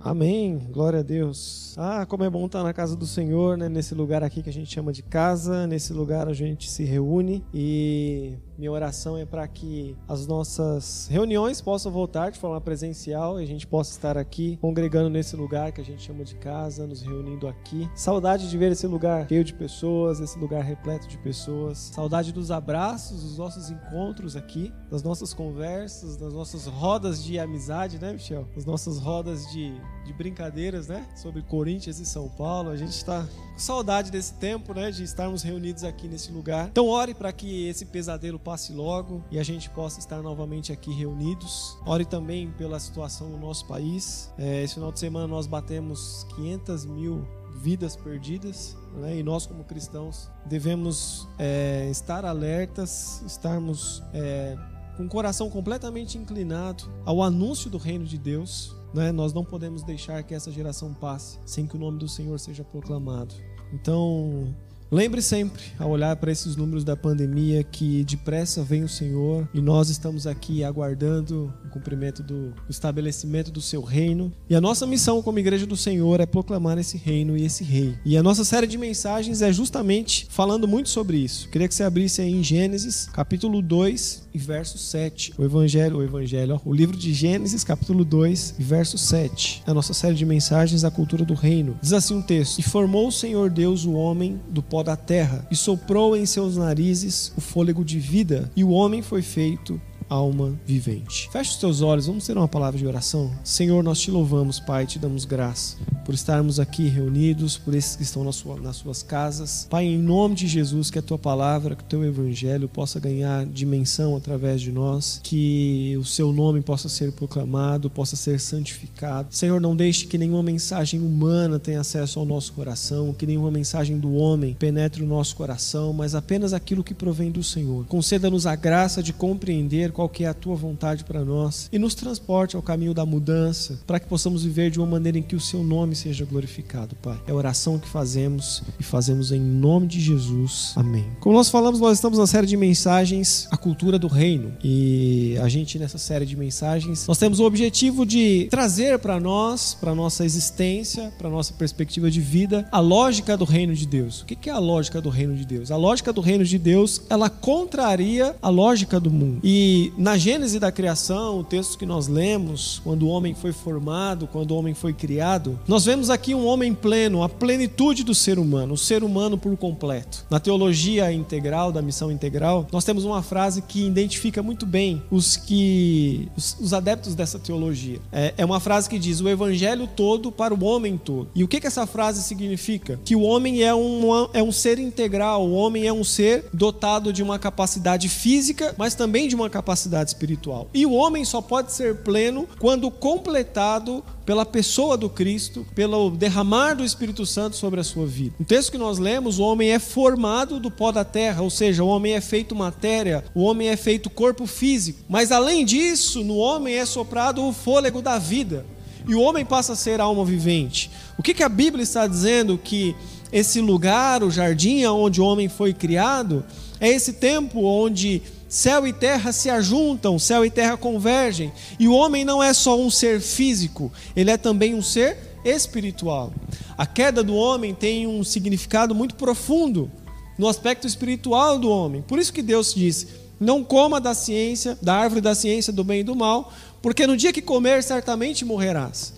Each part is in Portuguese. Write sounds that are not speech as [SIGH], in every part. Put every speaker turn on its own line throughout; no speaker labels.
Amém. Glória a Deus. Ah, como é bom estar na casa do Senhor, né? Nesse lugar aqui que a gente chama de casa, nesse lugar a gente se reúne e minha oração é para que as nossas reuniões possam voltar de forma presencial e a gente possa estar aqui congregando nesse lugar que a gente chama de casa, nos reunindo aqui. Saudade de ver esse lugar cheio de pessoas, esse lugar repleto de pessoas. Saudade dos abraços, dos nossos encontros aqui, das nossas conversas, das nossas rodas de amizade, né, Michel? Das nossas rodas de, de brincadeiras, né? Sobre Corinthians e São Paulo. A gente está saudade desse tempo, né? De estarmos reunidos aqui nesse lugar. Então, ore para que esse pesadelo passe logo e a gente possa estar novamente aqui reunidos. Ore também pela situação no nosso país. É, esse final de semana nós batemos 500 mil vidas perdidas, né? e nós, como cristãos, devemos é, estar alertas, estarmos é, com o coração completamente inclinado ao anúncio do reino de Deus. Né? Nós não podemos deixar que essa geração passe sem que o nome do Senhor seja proclamado. Então, Lembre sempre, ao olhar para esses números da pandemia, que depressa vem o Senhor e nós estamos aqui aguardando o cumprimento do estabelecimento do seu reino. E a nossa missão como igreja do Senhor é proclamar esse reino e esse rei. E a nossa série de mensagens é justamente falando muito sobre isso. Queria que você abrisse aí em Gênesis, capítulo 2 e verso 7. O evangelho, o evangelho, ó, o livro de Gênesis, capítulo 2 e verso 7. A nossa série de mensagens a cultura do reino. Diz assim um texto: "E formou o Senhor Deus o homem do pó da terra, e soprou em seus narizes o fôlego de vida, e o homem foi feito alma vivente. Feche os teus olhos, vamos ter uma palavra de oração. Senhor, nós te louvamos, Pai, te damos graça por estarmos aqui reunidos, por esses que estão nas, sua, nas suas casas. Pai, em nome de Jesus, que a tua palavra, que o teu evangelho possa ganhar dimensão através de nós, que o seu nome possa ser proclamado, possa ser santificado. Senhor, não deixe que nenhuma mensagem humana tenha acesso ao nosso coração, que nenhuma mensagem do homem penetre o nosso coração, mas apenas aquilo que provém do Senhor. Conceda-nos a graça de compreender qual que é a tua vontade para nós e nos transporte ao caminho da mudança, para que possamos viver de uma maneira em que o seu nome seja glorificado, Pai. É a oração que fazemos e fazemos em nome de Jesus. Amém. Como nós falamos, nós estamos na série de mensagens A Cultura do Reino e a gente nessa série de mensagens, nós temos o objetivo de trazer para nós, para nossa existência, para nossa perspectiva de vida, a lógica do reino de Deus. O que é a lógica do reino de Deus? A lógica do reino de Deus, ela contraria a lógica do mundo. E na Gênese da criação, o texto que nós lemos, quando o homem foi formado, quando o homem foi criado, nós vemos aqui um homem pleno, a plenitude do ser humano, o ser humano por completo. Na teologia integral, da missão integral, nós temos uma frase que identifica muito bem os que os, os adeptos dessa teologia. É, é, uma frase que diz: o evangelho todo para o homem todo. E o que, que essa frase significa? Que o homem é um, é um ser integral, o homem é um ser dotado de uma capacidade física, mas também de uma capacidade capacidade espiritual. E o homem só pode ser pleno quando completado pela pessoa do Cristo, pelo derramar do Espírito Santo sobre a sua vida. No texto que nós lemos, o homem é formado do pó da terra, ou seja, o homem é feito matéria, o homem é feito corpo físico. Mas além disso, no homem é soprado o fôlego da vida. E o homem passa a ser alma vivente. O que, que a Bíblia está dizendo que esse lugar, o jardim onde o homem foi criado, é esse tempo onde Céu e terra se ajuntam, céu e terra convergem. E o homem não é só um ser físico, ele é também um ser espiritual. A queda do homem tem um significado muito profundo no aspecto espiritual do homem. Por isso que Deus disse: Não coma da ciência, da árvore da ciência do bem e do mal, porque no dia que comer certamente morrerás.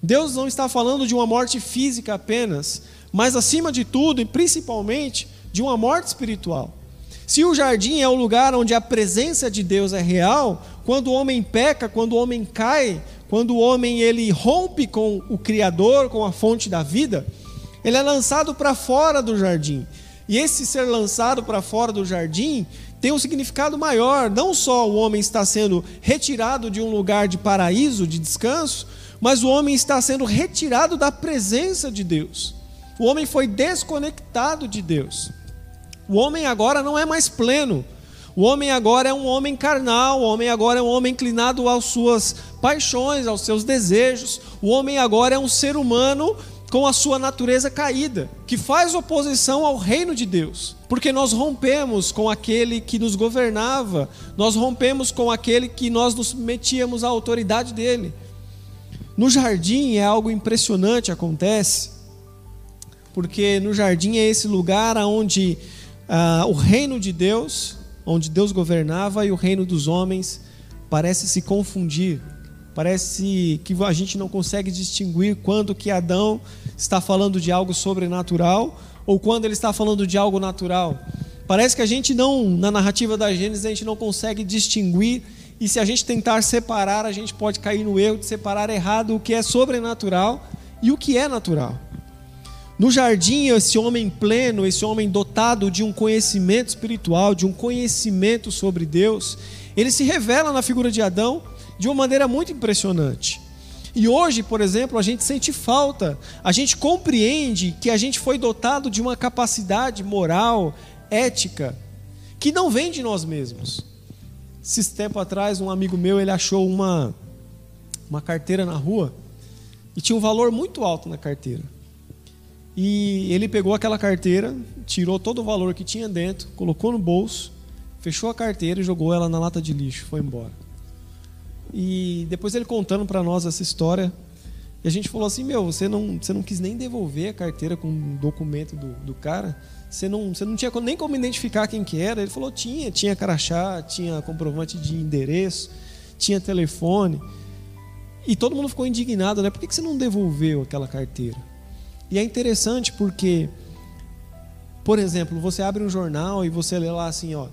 Deus não está falando de uma morte física apenas, mas acima de tudo e principalmente de uma morte espiritual. Se o jardim é o lugar onde a presença de Deus é real, quando o homem peca, quando o homem cai, quando o homem ele rompe com o criador, com a fonte da vida, ele é lançado para fora do jardim. E esse ser lançado para fora do jardim tem um significado maior, não só o homem está sendo retirado de um lugar de paraíso, de descanso, mas o homem está sendo retirado da presença de Deus. O homem foi desconectado de Deus. O homem agora não é mais pleno. O homem agora é um homem carnal, o homem agora é um homem inclinado às suas paixões, aos seus desejos. O homem agora é um ser humano com a sua natureza caída, que faz oposição ao reino de Deus. Porque nós rompemos com aquele que nos governava, nós rompemos com aquele que nós nos metíamos à autoridade dele. No jardim é algo impressionante acontece, porque no jardim é esse lugar onde ah, o reino de Deus, onde Deus governava, e o reino dos homens parece se confundir. Parece que a gente não consegue distinguir quando que Adão está falando de algo sobrenatural ou quando ele está falando de algo natural. Parece que a gente não, na narrativa da Gênesis, a gente não consegue distinguir e se a gente tentar separar, a gente pode cair no erro de separar errado o que é sobrenatural e o que é natural. No jardim, esse homem pleno, esse homem dotado de um conhecimento espiritual, de um conhecimento sobre Deus, ele se revela na figura de Adão de uma maneira muito impressionante. E hoje, por exemplo, a gente sente falta, a gente compreende que a gente foi dotado de uma capacidade moral, ética, que não vem de nós mesmos. Esses tempo atrás, um amigo meu, ele achou uma, uma carteira na rua e tinha um valor muito alto na carteira. E ele pegou aquela carteira, tirou todo o valor que tinha dentro, colocou no bolso, fechou a carteira e jogou ela na lata de lixo, foi embora. E depois ele contando para nós essa história, e a gente falou assim: Meu, você não, você não quis nem devolver a carteira com o documento do, do cara, você não, você não tinha nem como identificar quem que era. Ele falou: Tinha, tinha crachá, tinha comprovante de endereço, tinha telefone. E todo mundo ficou indignado, né? Por que, que você não devolveu aquela carteira? E é interessante porque, por exemplo, você abre um jornal e você lê lá assim, ó,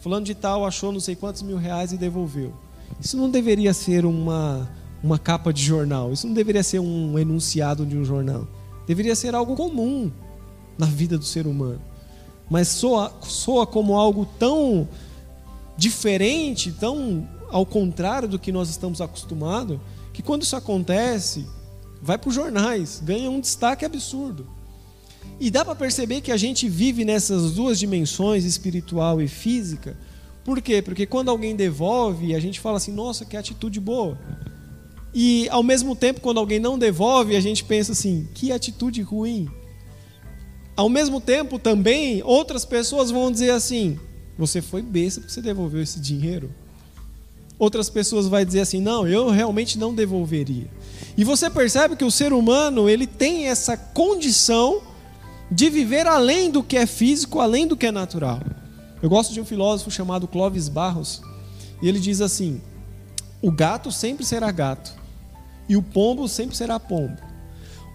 fulano de tal achou não sei quantos mil reais e devolveu. Isso não deveria ser uma, uma capa de jornal, isso não deveria ser um enunciado de um jornal. Deveria ser algo comum na vida do ser humano. Mas soa, soa como algo tão diferente, tão ao contrário do que nós estamos acostumados, que quando isso acontece, vai para os jornais, ganha um destaque absurdo. E dá para perceber que a gente vive nessas duas dimensões, espiritual e física. Por quê? Porque quando alguém devolve, a gente fala assim: nossa, que atitude boa. E ao mesmo tempo, quando alguém não devolve, a gente pensa assim: que atitude ruim. Ao mesmo tempo, também, outras pessoas vão dizer assim: você foi besta porque você devolveu esse dinheiro. Outras pessoas vão dizer assim: não, eu realmente não devolveria. E você percebe que o ser humano ele tem essa condição de viver além do que é físico, além do que é natural. Eu gosto de um filósofo chamado Clóvis Barros, e ele diz assim: o gato sempre será gato, e o pombo sempre será pombo.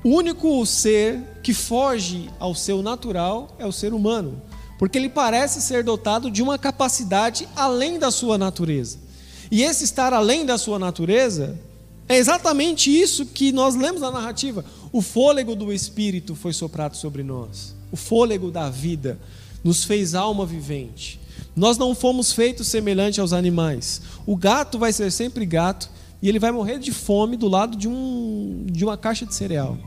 O único ser que foge ao seu natural é o ser humano, porque ele parece ser dotado de uma capacidade além da sua natureza. E esse estar além da sua natureza é exatamente isso que nós lemos na narrativa. O fôlego do Espírito foi soprado sobre nós. O fôlego da vida nos fez alma vivente. Nós não fomos feitos semelhante aos animais. O gato vai ser sempre gato e ele vai morrer de fome do lado de, um, de uma caixa de cereal.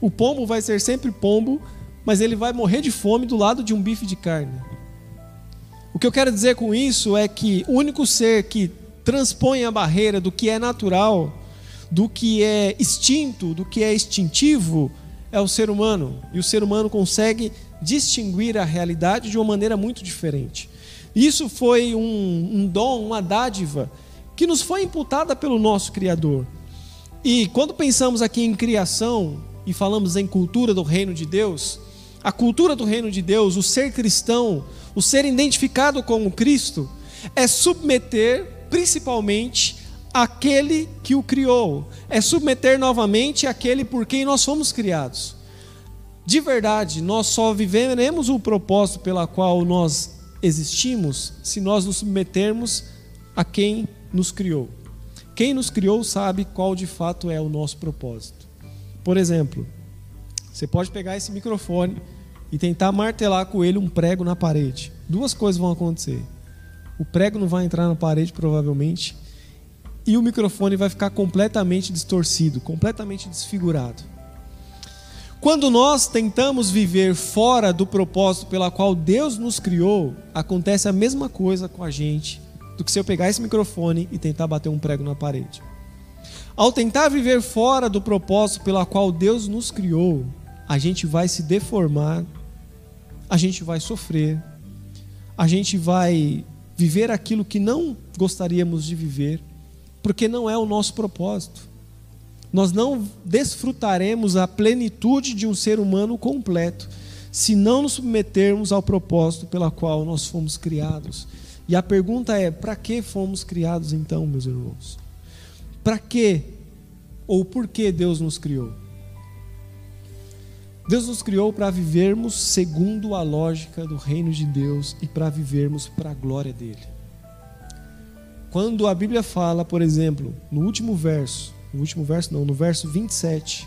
O pombo vai ser sempre pombo, mas ele vai morrer de fome do lado de um bife de carne. O que eu quero dizer com isso é que o único ser que transpõe a barreira do que é natural, do que é extinto, do que é instintivo, é o ser humano. E o ser humano consegue distinguir a realidade de uma maneira muito diferente. Isso foi um, um dom, uma dádiva, que nos foi imputada pelo nosso Criador. E quando pensamos aqui em criação e falamos em cultura do reino de Deus, a cultura do reino de Deus, o ser cristão, o ser identificado com o Cristo, é submeter principalmente aquele que o criou, é submeter novamente aquele por quem nós fomos criados. De verdade, nós só viveremos o propósito pela qual nós existimos se nós nos submetermos a quem nos criou. Quem nos criou sabe qual de fato é o nosso propósito. Por exemplo, você pode pegar esse microfone e tentar martelar com ele um prego na parede. Duas coisas vão acontecer o prego não vai entrar na parede provavelmente e o microfone vai ficar completamente distorcido, completamente desfigurado. Quando nós tentamos viver fora do propósito pela qual Deus nos criou, acontece a mesma coisa com a gente do que se eu pegar esse microfone e tentar bater um prego na parede. Ao tentar viver fora do propósito pela qual Deus nos criou, a gente vai se deformar, a gente vai sofrer, a gente vai viver aquilo que não gostaríamos de viver, porque não é o nosso propósito. nós não desfrutaremos a plenitude de um ser humano completo se não nos submetermos ao propósito pela qual nós fomos criados. E a pergunta é: para que fomos criados então, meus irmãos? Para que ou por que Deus nos criou? Deus nos criou para vivermos segundo a lógica do reino de Deus e para vivermos para a glória dele. Quando a Bíblia fala, por exemplo, no último verso, no último verso não, no verso 27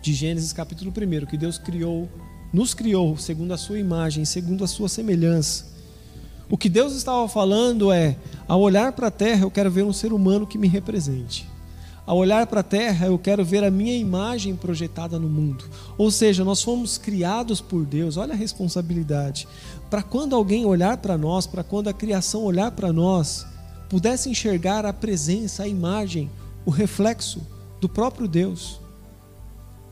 de Gênesis capítulo 1, que Deus criou, nos criou segundo a sua imagem, segundo a sua semelhança. O que Deus estava falando é: ao olhar para a terra, eu quero ver um ser humano que me represente. Ao olhar para a terra, eu quero ver a minha imagem projetada no mundo. Ou seja, nós fomos criados por Deus, olha a responsabilidade. Para quando alguém olhar para nós, para quando a criação olhar para nós, pudesse enxergar a presença, a imagem, o reflexo do próprio Deus.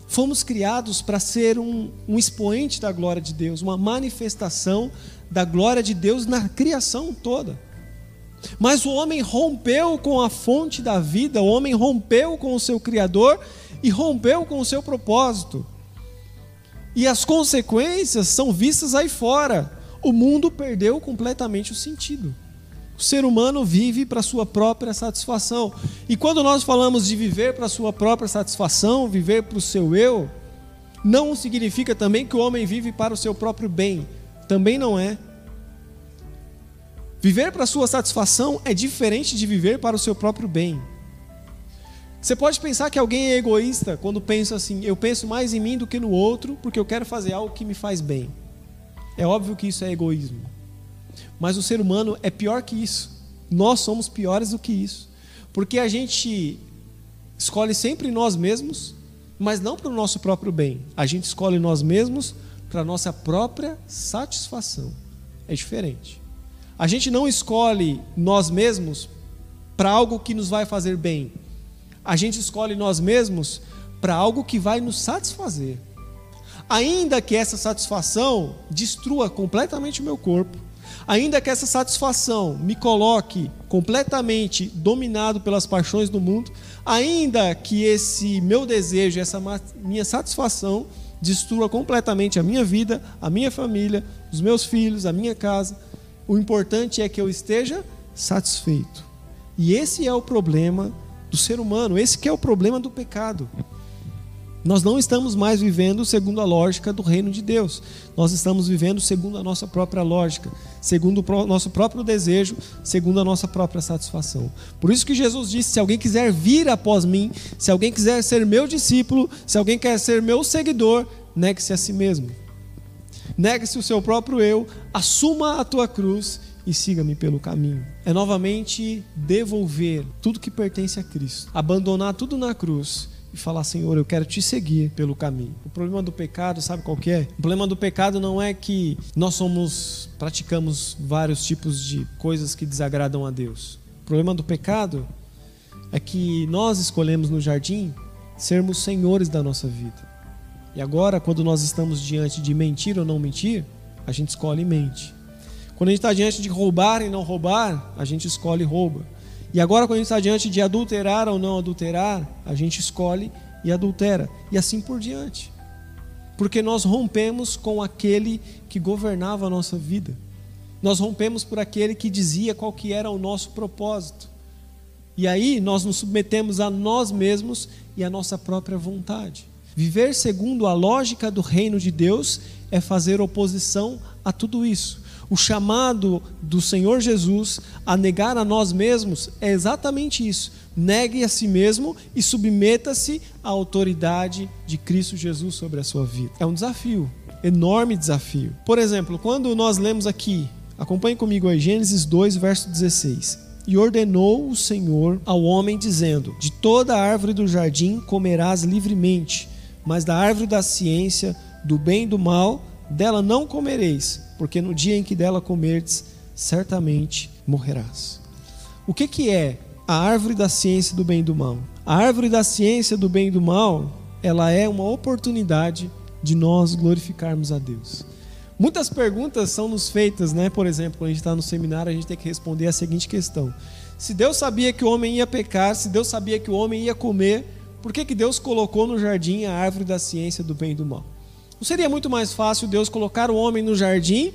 Fomos criados para ser um, um expoente da glória de Deus, uma manifestação da glória de Deus na criação toda. Mas o homem rompeu com a fonte da vida, o homem rompeu com o seu Criador e rompeu com o seu propósito. E as consequências são vistas aí fora. O mundo perdeu completamente o sentido. O ser humano vive para sua própria satisfação. E quando nós falamos de viver para sua própria satisfação, viver para o seu eu, não significa também que o homem vive para o seu próprio bem. Também não é. Viver para sua satisfação é diferente de viver para o seu próprio bem. Você pode pensar que alguém é egoísta quando pensa assim: eu penso mais em mim do que no outro porque eu quero fazer algo que me faz bem. É óbvio que isso é egoísmo. Mas o ser humano é pior que isso. Nós somos piores do que isso. Porque a gente escolhe sempre nós mesmos, mas não para o nosso próprio bem. A gente escolhe nós mesmos para a nossa própria satisfação. É diferente. A gente não escolhe nós mesmos para algo que nos vai fazer bem. A gente escolhe nós mesmos para algo que vai nos satisfazer. Ainda que essa satisfação destrua completamente o meu corpo, ainda que essa satisfação me coloque completamente dominado pelas paixões do mundo, ainda que esse meu desejo, essa minha satisfação destrua completamente a minha vida, a minha família, os meus filhos, a minha casa. O importante é que eu esteja satisfeito. E esse é o problema do ser humano, esse que é o problema do pecado. Nós não estamos mais vivendo segundo a lógica do reino de Deus. Nós estamos vivendo segundo a nossa própria lógica, segundo o nosso próprio desejo, segundo a nossa própria satisfação. Por isso que Jesus disse: se alguém quiser vir após mim, se alguém quiser ser meu discípulo, se alguém quer ser meu seguidor, negue-se a si mesmo. Negue-se o seu próprio eu, assuma a tua cruz e siga-me pelo caminho. É novamente devolver tudo que pertence a Cristo, abandonar tudo na cruz e falar, Senhor, eu quero te seguir pelo caminho. O problema do pecado, sabe qual é? O problema do pecado não é que nós somos, praticamos vários tipos de coisas que desagradam a Deus. O problema do pecado é que nós escolhemos no jardim sermos senhores da nossa vida. E agora, quando nós estamos diante de mentir ou não mentir, a gente escolhe mente. Quando a gente está diante de roubar e não roubar, a gente escolhe rouba. E agora, quando a gente está diante de adulterar ou não adulterar, a gente escolhe e adultera. E assim por diante. Porque nós rompemos com aquele que governava a nossa vida. Nós rompemos por aquele que dizia qual que era o nosso propósito. E aí nós nos submetemos a nós mesmos e à nossa própria vontade. Viver segundo a lógica do reino de Deus é fazer oposição a tudo isso. O chamado do Senhor Jesus a negar a nós mesmos é exatamente isso. Negue a si mesmo e submeta-se à autoridade de Cristo Jesus sobre a sua vida. É um desafio, enorme desafio. Por exemplo, quando nós lemos aqui, acompanhe comigo aí, Gênesis 2, verso 16. E ordenou o Senhor ao homem, dizendo: De toda árvore do jardim comerás livremente, mas da árvore da ciência, do bem e do mal, dela não comereis, porque no dia em que dela comerdes, certamente morrerás. O que, que é a árvore da ciência do bem e do mal? A árvore da ciência do bem e do mal, ela é uma oportunidade de nós glorificarmos a Deus. Muitas perguntas são nos feitas, né? Por exemplo, quando a gente está no seminário, a gente tem que responder a seguinte questão: Se Deus sabia que o homem ia pecar, se Deus sabia que o homem ia comer, por que, que Deus colocou no jardim a árvore da ciência do bem e do mal? Não seria muito mais fácil Deus colocar o homem no jardim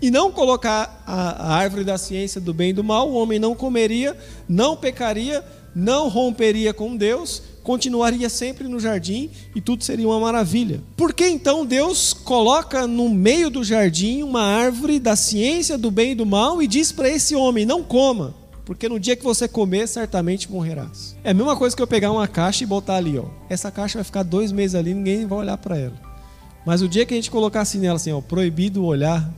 e não colocar a, a árvore da ciência do bem e do mal? O homem não comeria, não pecaria, não romperia com Deus, continuaria sempre no jardim e tudo seria uma maravilha. Por que então Deus coloca no meio do jardim uma árvore da ciência do bem e do mal e diz para esse homem: não coma? Porque no dia que você comer, certamente morrerás. É a mesma coisa que eu pegar uma caixa e botar ali, ó. Essa caixa vai ficar dois meses ali, ninguém vai olhar para ela. Mas o dia que a gente colocar assim nela, assim, ó, proibido olhar,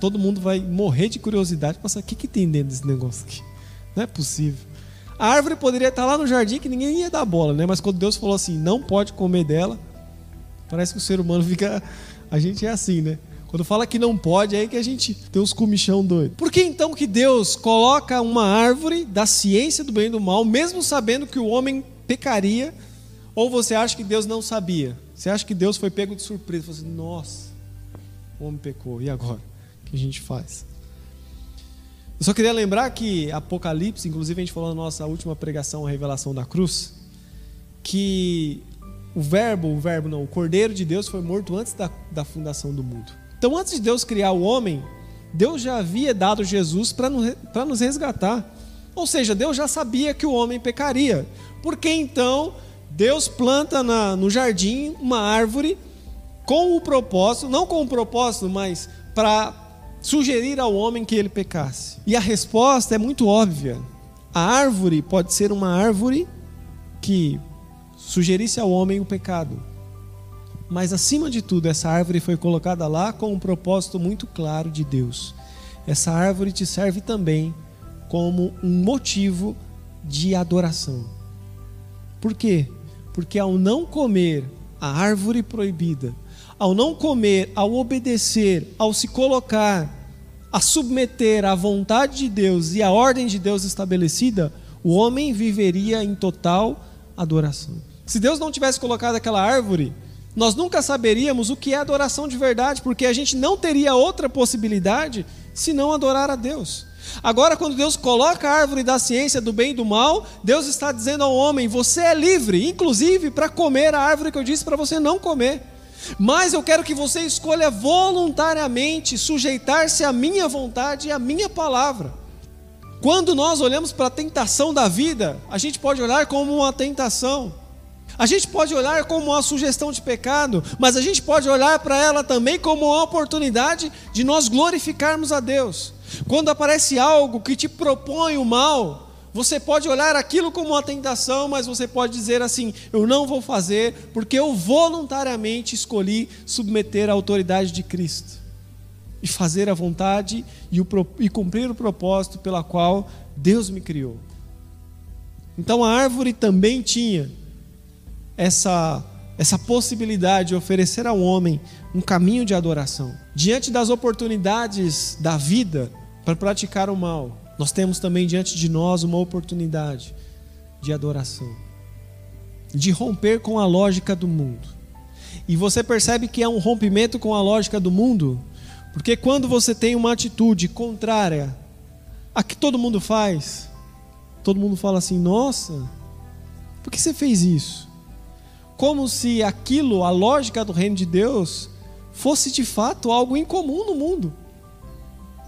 todo mundo vai morrer de curiosidade. Nossa, o que, que tem dentro desse negócio aqui? Não é possível. A árvore poderia estar lá no jardim que ninguém ia dar bola, né? Mas quando Deus falou assim, não pode comer dela, parece que o ser humano fica. A gente é assim, né? Quando fala que não pode, é aí que a gente tem uns comichão doido. Por que então que Deus coloca uma árvore da ciência do bem e do mal, mesmo sabendo que o homem pecaria? Ou você acha que Deus não sabia? Você acha que Deus foi pego de surpresa? Você assim, nossa, o homem pecou, e agora? O que a gente faz? Eu só queria lembrar que Apocalipse, inclusive a gente falou na nossa última pregação, a revelação da cruz, que o verbo, o verbo não, o Cordeiro de Deus foi morto antes da, da fundação do mundo. Então, antes de Deus criar o homem, Deus já havia dado Jesus para nos resgatar. Ou seja, Deus já sabia que o homem pecaria. Por que então Deus planta na, no jardim uma árvore com o propósito, não com o propósito, mas para sugerir ao homem que ele pecasse? E a resposta é muito óbvia. A árvore pode ser uma árvore que sugerisse ao homem o pecado. Mas acima de tudo, essa árvore foi colocada lá com um propósito muito claro de Deus. Essa árvore te serve também como um motivo de adoração. Por quê? Porque ao não comer a árvore proibida, ao não comer, ao obedecer, ao se colocar, a submeter à vontade de Deus e à ordem de Deus estabelecida, o homem viveria em total adoração. Se Deus não tivesse colocado aquela árvore, nós nunca saberíamos o que é adoração de verdade, porque a gente não teria outra possibilidade senão adorar a Deus. Agora, quando Deus coloca a árvore da ciência do bem e do mal, Deus está dizendo ao homem: você é livre, inclusive para comer a árvore que eu disse para você não comer. Mas eu quero que você escolha voluntariamente sujeitar-se à minha vontade e à minha palavra. Quando nós olhamos para a tentação da vida, a gente pode olhar como uma tentação. A gente pode olhar como uma sugestão de pecado, mas a gente pode olhar para ela também como uma oportunidade de nós glorificarmos a Deus. Quando aparece algo que te propõe o mal, você pode olhar aquilo como uma tentação, mas você pode dizer assim: eu não vou fazer, porque eu voluntariamente escolhi submeter à autoridade de Cristo e fazer a vontade e, o, e cumprir o propósito pela qual Deus me criou. Então a árvore também tinha essa, essa possibilidade de oferecer ao homem um caminho de adoração. Diante das oportunidades da vida para praticar o mal, nós temos também diante de nós uma oportunidade de adoração, de romper com a lógica do mundo. E você percebe que é um rompimento com a lógica do mundo, porque quando você tem uma atitude contrária a que todo mundo faz, todo mundo fala assim: nossa, por que você fez isso? Como se aquilo, a lógica do reino de Deus, fosse de fato algo incomum no mundo.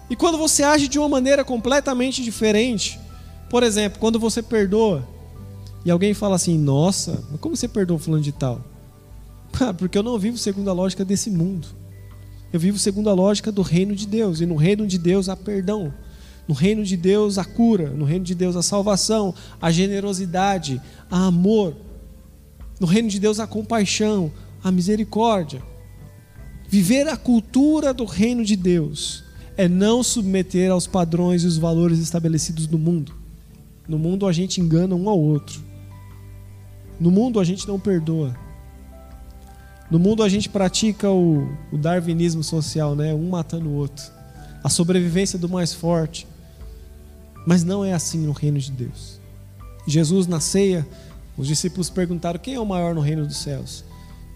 E quando você age de uma maneira completamente diferente, por exemplo, quando você perdoa e alguém fala assim: Nossa, mas como você perdoa fulano de tal? [LAUGHS] Ah, porque eu não vivo segundo a lógica desse mundo. Eu vivo segundo a lógica do reino de Deus. E no reino de Deus há perdão. No reino de Deus há cura. No reino de Deus há salvação, há generosidade, há amor. No reino de Deus há compaixão, há misericórdia. Viver a cultura do reino de Deus é não submeter aos padrões e os valores estabelecidos no mundo. No mundo a gente engana um ao outro. No mundo a gente não perdoa. No mundo a gente pratica o, o darwinismo social, né? Um matando o outro. A sobrevivência do mais forte. Mas não é assim no reino de Deus. Jesus na ceia, os discípulos perguntaram quem é o maior no reino dos céus.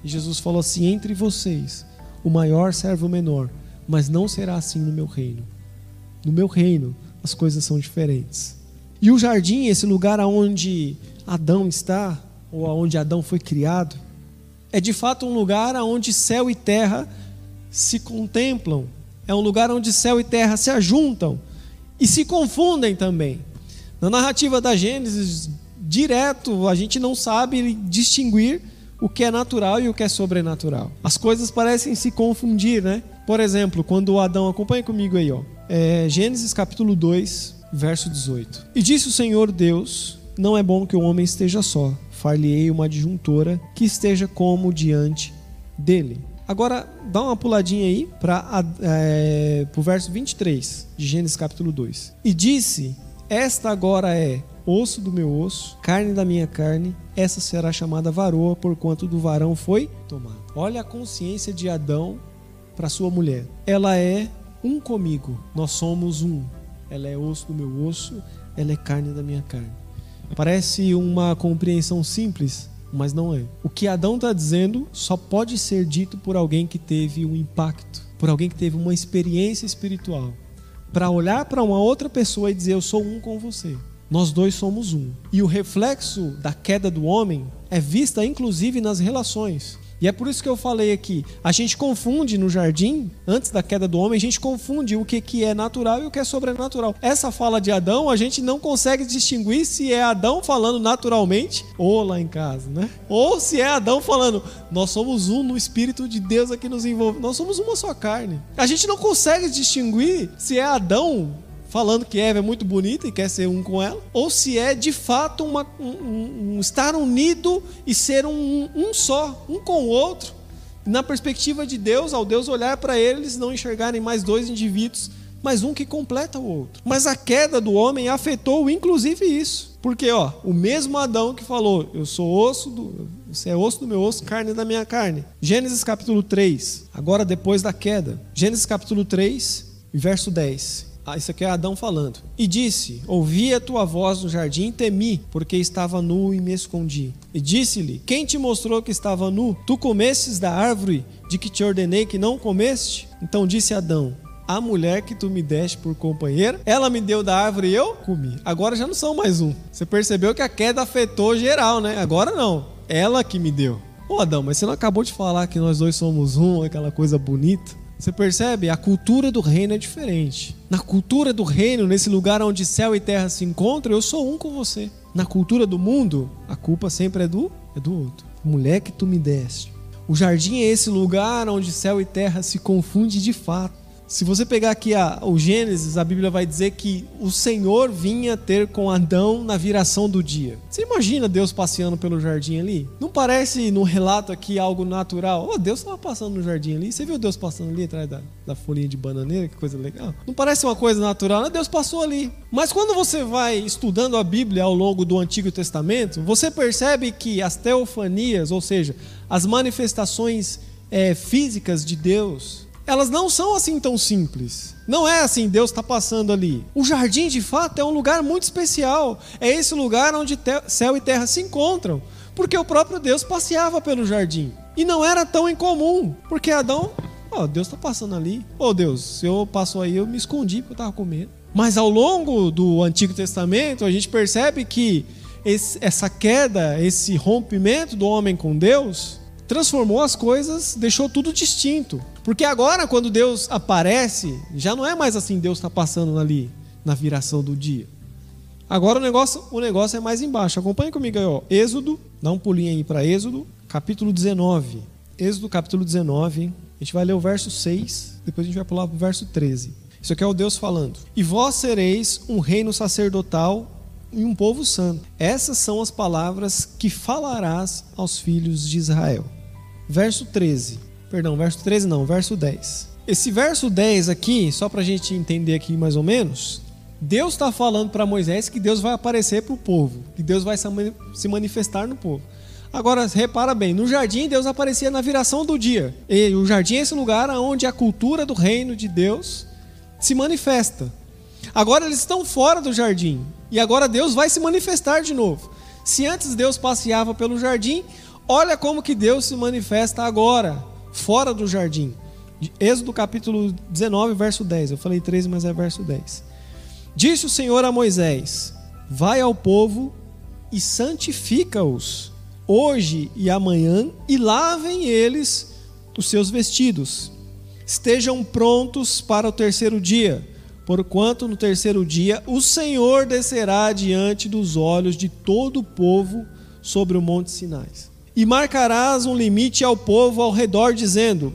E Jesus falou assim: entre vocês, o maior serve o menor mas não será assim no meu reino. No meu reino, as coisas são diferentes. E o jardim, esse lugar onde Adão está, ou aonde Adão foi criado, é de fato um lugar onde céu e terra se contemplam, é um lugar onde céu e terra se ajuntam e se confundem também. Na narrativa da Gênesis, direto, a gente não sabe distinguir o que é natural e o que é sobrenatural. As coisas parecem se confundir, né? Por exemplo, quando Adão, acompanha comigo aí, ó. É, Gênesis capítulo 2, verso 18. E disse o Senhor Deus: Não é bom que o homem esteja só, far-lhe-ei uma adjuntora que esteja como diante dele. Agora, dá uma puladinha aí para é, o verso 23 de Gênesis capítulo 2. E disse: Esta agora é osso do meu osso, carne da minha carne, essa será chamada varoa, porquanto do varão foi tomado. Olha a consciência de Adão para sua mulher. Ela é um comigo, nós somos um. Ela é osso do meu osso, ela é carne da minha carne. Parece uma compreensão simples, mas não é. O que Adão está dizendo só pode ser dito por alguém que teve um impacto, por alguém que teve uma experiência espiritual. Para olhar para uma outra pessoa e dizer: Eu sou um com você. Nós dois somos um. E o reflexo da queda do homem é vista inclusive nas relações. E é por isso que eu falei aqui, a gente confunde no jardim, antes da queda do homem, a gente confunde o que, que é natural e o que é sobrenatural. Essa fala de Adão, a gente não consegue distinguir se é Adão falando naturalmente ou lá em casa, né? Ou se é Adão falando, nós somos um no Espírito de Deus aqui nos envolve, nós somos uma só carne. A gente não consegue distinguir se é Adão falando que Eva é muito bonita e quer ser um com ela, ou se é de fato uma, um, um, estar unido e ser um, um só, um com o outro. Na perspectiva de Deus, ao Deus olhar para eles, não enxergarem mais dois indivíduos, mas um que completa o outro. Mas a queda do homem afetou inclusive isso. Porque, ó, o mesmo Adão que falou: Eu sou osso do. Você é osso do meu osso, carne da minha carne. Gênesis capítulo 3, agora depois da queda. Gênesis capítulo 3, verso 10. Ah, isso aqui é Adão falando. E disse: Ouvi a tua voz no jardim, temi, porque estava nu e me escondi. E disse-lhe: Quem te mostrou que estava nu? Tu comestes da árvore de que te ordenei que não comeste? Então disse Adão: a mulher que tu me deste por companheira, ela me deu da árvore e eu comi. Agora já não são mais um. Você percebeu que a queda afetou geral, né? Agora não. Ela que me deu. Ô Adão, mas você não acabou de falar que nós dois somos um, aquela coisa bonita? Você percebe? A cultura do reino é diferente. Na cultura do reino, nesse lugar onde céu e terra se encontram, eu sou um com você. Na cultura do mundo, a culpa sempre é do, é do outro. Mulher que tu me deste. O jardim é esse lugar onde céu e terra se confundem de fato. Se você pegar aqui a, o Gênesis, a Bíblia vai dizer que o Senhor vinha ter com Adão na viração do dia. Você imagina Deus passeando pelo jardim ali? Não parece no relato aqui algo natural? Oh, Deus estava passando no jardim ali. Você viu Deus passando ali atrás da, da folhinha de bananeira? Que coisa legal. Não parece uma coisa natural? Não, Deus passou ali. Mas quando você vai estudando a Bíblia ao longo do Antigo Testamento, você percebe que as teofanias, ou seja, as manifestações é, físicas de Deus, elas não são assim tão simples. Não é assim, Deus está passando ali. O jardim, de fato, é um lugar muito especial. É esse lugar onde céu e terra se encontram. Porque o próprio Deus passeava pelo jardim. E não era tão incomum. Porque Adão, ó, oh, Deus está passando ali. Ô oh, Deus, se eu passo aí, eu me escondi porque eu estava com medo. Mas ao longo do Antigo Testamento, a gente percebe que esse, essa queda, esse rompimento do homem com Deus, transformou as coisas, deixou tudo distinto. Porque agora, quando Deus aparece, já não é mais assim, Deus está passando ali, na viração do dia. Agora o negócio, o negócio é mais embaixo. Acompanhe comigo aí, ó. Êxodo, dá um pulinho aí para Êxodo, capítulo 19. Êxodo, capítulo 19. A gente vai ler o verso 6, depois a gente vai pular para o verso 13. Isso aqui é o Deus falando. E vós sereis um reino sacerdotal e um povo santo. Essas são as palavras que falarás aos filhos de Israel. Verso 13. Perdão, verso 13 não, verso 10. Esse verso 10 aqui, só para a gente entender aqui mais ou menos, Deus está falando para Moisés que Deus vai aparecer para o povo, que Deus vai se manifestar no povo. Agora, repara bem, no jardim Deus aparecia na viração do dia. E o jardim é esse lugar onde a cultura do reino de Deus se manifesta. Agora eles estão fora do jardim. E agora Deus vai se manifestar de novo. Se antes Deus passeava pelo jardim, olha como que Deus se manifesta agora, fora do jardim. Êxodo capítulo 19, verso 10. Eu falei 13, mas é verso 10. Disse o Senhor a Moisés: Vai ao povo e santifica-os, hoje e amanhã, e lavem eles os seus vestidos. Estejam prontos para o terceiro dia, porquanto no terceiro dia o Senhor descerá diante dos olhos de todo o povo sobre o monte Sinais. E marcarás um limite ao povo ao redor, dizendo: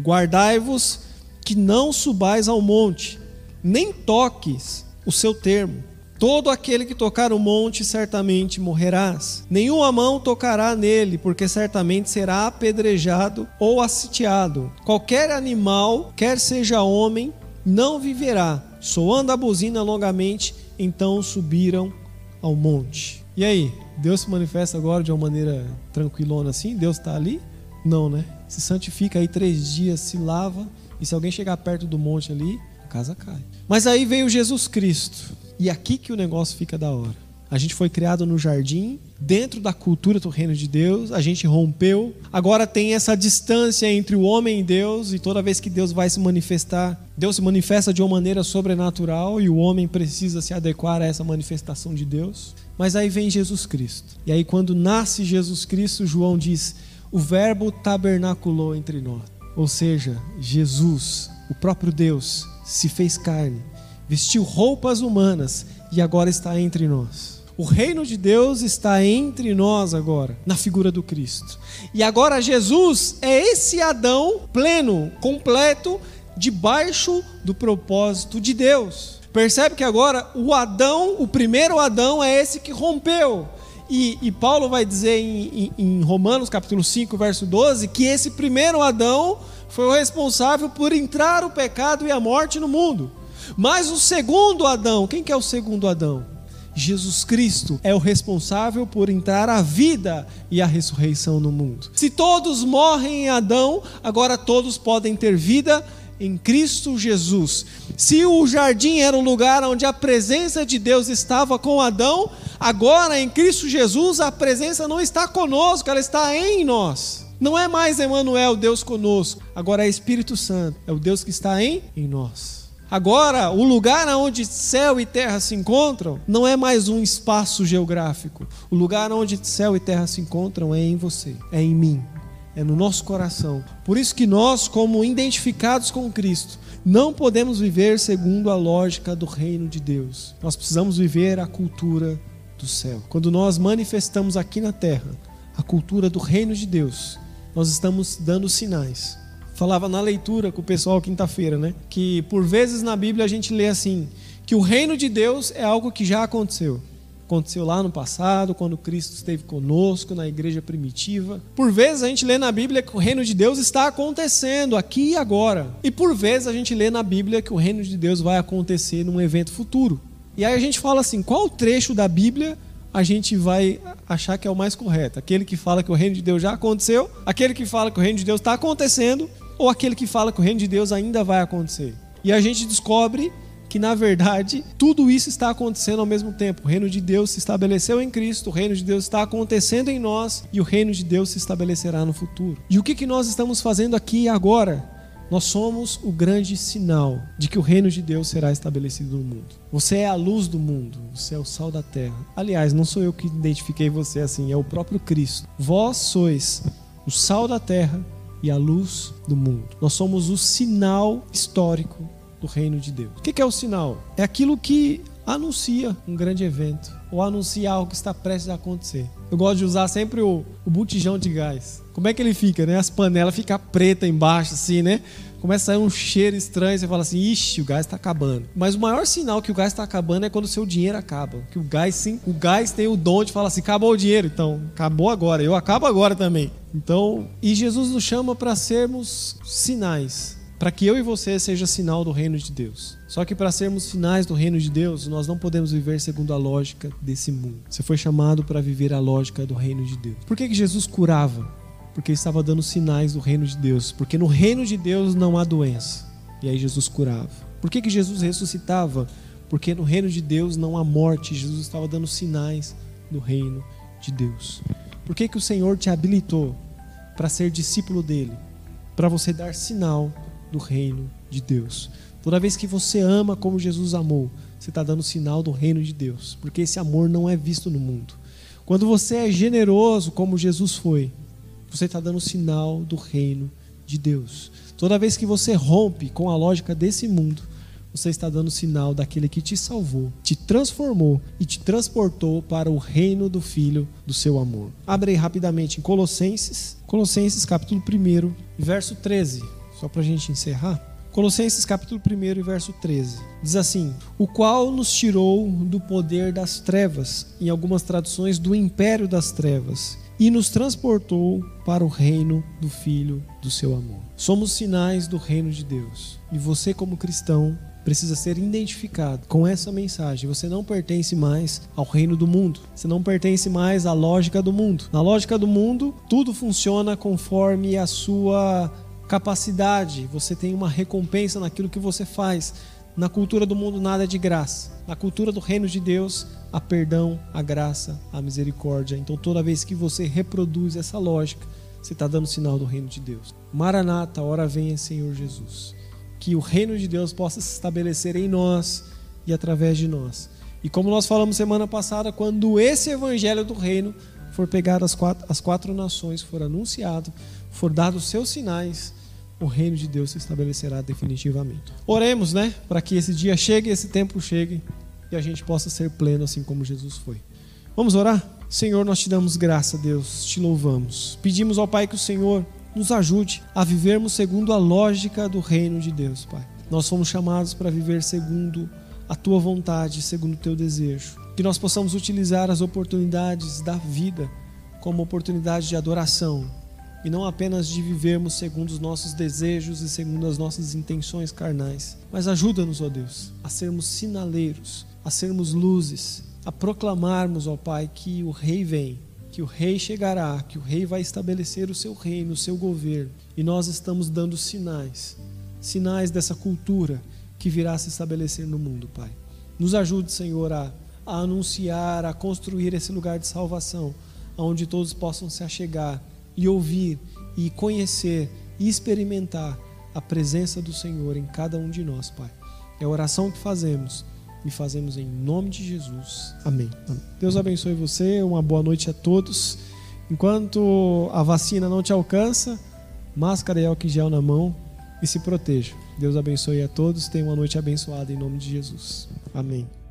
Guardai-vos que não subais ao monte, nem toques o seu termo. Todo aquele que tocar o monte certamente morrerás. Nenhuma mão tocará nele, porque certamente será apedrejado ou assitiado. Qualquer animal, quer seja homem, não viverá. Soando a buzina longamente, então subiram ao monte. E aí, Deus se manifesta agora de uma maneira tranquilona assim? Deus está ali? Não, né? Se santifica aí três dias, se lava, e se alguém chegar perto do monte ali, a casa cai. Mas aí veio Jesus Cristo. E aqui que o negócio fica da hora. A gente foi criado no jardim, dentro da cultura do reino de Deus, a gente rompeu. Agora tem essa distância entre o homem e Deus, e toda vez que Deus vai se manifestar, Deus se manifesta de uma maneira sobrenatural e o homem precisa se adequar a essa manifestação de Deus. Mas aí vem Jesus Cristo. E aí, quando nasce Jesus Cristo, João diz: o Verbo tabernaculou entre nós. Ou seja, Jesus, o próprio Deus, se fez carne vestiu roupas humanas e agora está entre nós. O reino de Deus está entre nós agora, na figura do Cristo. E agora Jesus é esse Adão pleno, completo, debaixo do propósito de Deus. Percebe que agora o Adão, o primeiro Adão, é esse que rompeu. E, e Paulo vai dizer em, em, em Romanos capítulo 5, verso 12, que esse primeiro Adão foi o responsável por entrar o pecado e a morte no mundo. Mas o segundo Adão, quem que é o segundo Adão? Jesus Cristo é o responsável por entrar a vida e a ressurreição no mundo. Se todos morrem em Adão, agora todos podem ter vida em Cristo Jesus. Se o jardim era o lugar onde a presença de Deus estava com Adão, agora em Cristo Jesus a presença não está conosco, ela está em nós. Não é mais Emmanuel, Deus conosco, agora é Espírito Santo, é o Deus que está em, em nós. Agora, o lugar onde céu e terra se encontram não é mais um espaço geográfico. O lugar onde céu e terra se encontram é em você, é em mim, é no nosso coração. Por isso que nós, como identificados com Cristo, não podemos viver segundo a lógica do reino de Deus. Nós precisamos viver a cultura do céu. Quando nós manifestamos aqui na terra a cultura do reino de Deus, nós estamos dando sinais falava na leitura com o pessoal quinta-feira, né? Que por vezes na Bíblia a gente lê assim, que o reino de Deus é algo que já aconteceu. Aconteceu lá no passado, quando Cristo esteve conosco na igreja primitiva. Por vezes a gente lê na Bíblia que o reino de Deus está acontecendo aqui e agora. E por vezes a gente lê na Bíblia que o reino de Deus vai acontecer num evento futuro. E aí a gente fala assim: qual trecho da Bíblia a gente vai achar que é o mais correto? Aquele que fala que o reino de Deus já aconteceu, aquele que fala que o reino de Deus está acontecendo, ou aquele que fala que o reino de Deus ainda vai acontecer. E a gente descobre que na verdade tudo isso está acontecendo ao mesmo tempo. O reino de Deus se estabeleceu em Cristo, o reino de Deus está acontecendo em nós e o reino de Deus se estabelecerá no futuro. E o que, que nós estamos fazendo aqui agora? Nós somos o grande sinal de que o reino de Deus será estabelecido no mundo. Você é a luz do mundo, você é o sal da terra. Aliás, não sou eu que identifiquei você assim, é o próprio Cristo. Vós sois o sal da terra e a luz do mundo. Nós somos o sinal histórico do reino de Deus. O que é o sinal? É aquilo que anuncia um grande evento ou anuncia algo que está prestes a acontecer. Eu gosto de usar sempre o, o botijão de gás. Como é que ele fica, né? As panelas ficam preta embaixo, assim, né? Começa a sair um cheiro estranho, você fala assim, ixi, o gás está acabando. Mas o maior sinal que o gás está acabando é quando o seu dinheiro acaba. Que o gás, sim, o gás tem o dom de falar assim, acabou o dinheiro, então, acabou agora, eu acabo agora também. Então, e Jesus nos chama para sermos sinais, para que eu e você seja sinal do reino de Deus. Só que para sermos sinais do reino de Deus, nós não podemos viver segundo a lógica desse mundo. Você foi chamado para viver a lógica do reino de Deus. Por que, que Jesus curava? Porque estava dando sinais do reino de Deus. Porque no reino de Deus não há doença. E aí Jesus curava. Por que, que Jesus ressuscitava? Porque no reino de Deus não há morte. Jesus estava dando sinais do reino de Deus. Por que, que o Senhor te habilitou para ser discípulo dele? Para você dar sinal do reino de Deus. Toda vez que você ama como Jesus amou, você está dando sinal do reino de Deus, porque esse amor não é visto no mundo. Quando você é generoso, como Jesus foi, você está dando sinal do reino de Deus. Toda vez que você rompe com a lógica desse mundo, você está dando sinal daquele que te salvou, te transformou e te transportou para o reino do Filho do seu amor. Abre rapidamente em Colossenses, Colossenses capítulo 1, verso 13, só para a gente encerrar. Colossenses capítulo 1 verso 13. Diz assim: "O qual nos tirou do poder das trevas, em algumas traduções do império das trevas, e nos transportou para o reino do filho do seu amor." Somos sinais do reino de Deus. E você como cristão precisa ser identificado com essa mensagem. Você não pertence mais ao reino do mundo. Você não pertence mais à lógica do mundo. Na lógica do mundo, tudo funciona conforme a sua capacidade, você tem uma recompensa naquilo que você faz. Na cultura do mundo, nada é de graça. Na cultura do reino de Deus, há perdão, a graça, a misericórdia. Então, toda vez que você reproduz essa lógica, você está dando sinal do reino de Deus. Maranata, hora venha, Senhor Jesus. Que o reino de Deus possa se estabelecer em nós e através de nós. E como nós falamos semana passada, quando esse evangelho do reino for pegar as quatro, as quatro nações, for anunciado, for dado os seus sinais, o reino de Deus se estabelecerá definitivamente. Oremos, né? Para que esse dia chegue, esse tempo chegue e a gente possa ser pleno assim como Jesus foi. Vamos orar? Senhor, nós te damos graça, Deus, te louvamos. Pedimos ao Pai que o Senhor nos ajude a vivermos segundo a lógica do reino de Deus, Pai. Nós fomos chamados para viver segundo a tua vontade, segundo o teu desejo. Que nós possamos utilizar as oportunidades da vida como oportunidade de adoração, e não apenas de vivermos segundo os nossos desejos e segundo as nossas intenções carnais. Mas ajuda-nos, ó Deus, a sermos sinaleiros, a sermos luzes, a proclamarmos, ó Pai, que o Rei vem, que o Rei chegará, que o Rei vai estabelecer o seu reino, o seu governo. E nós estamos dando sinais, sinais dessa cultura que virá se estabelecer no mundo, Pai. Nos ajude, Senhor, a, a anunciar, a construir esse lugar de salvação, onde todos possam se achegar e ouvir e conhecer e experimentar a presença do Senhor em cada um de nós, Pai. É a oração que fazemos e fazemos em nome de Jesus. Amém. Amém. Deus abençoe você, uma boa noite a todos. Enquanto a vacina não te alcança, máscara e álcool gel na mão e se proteja. Deus abençoe a todos. Tenha uma noite abençoada em nome de Jesus. Amém.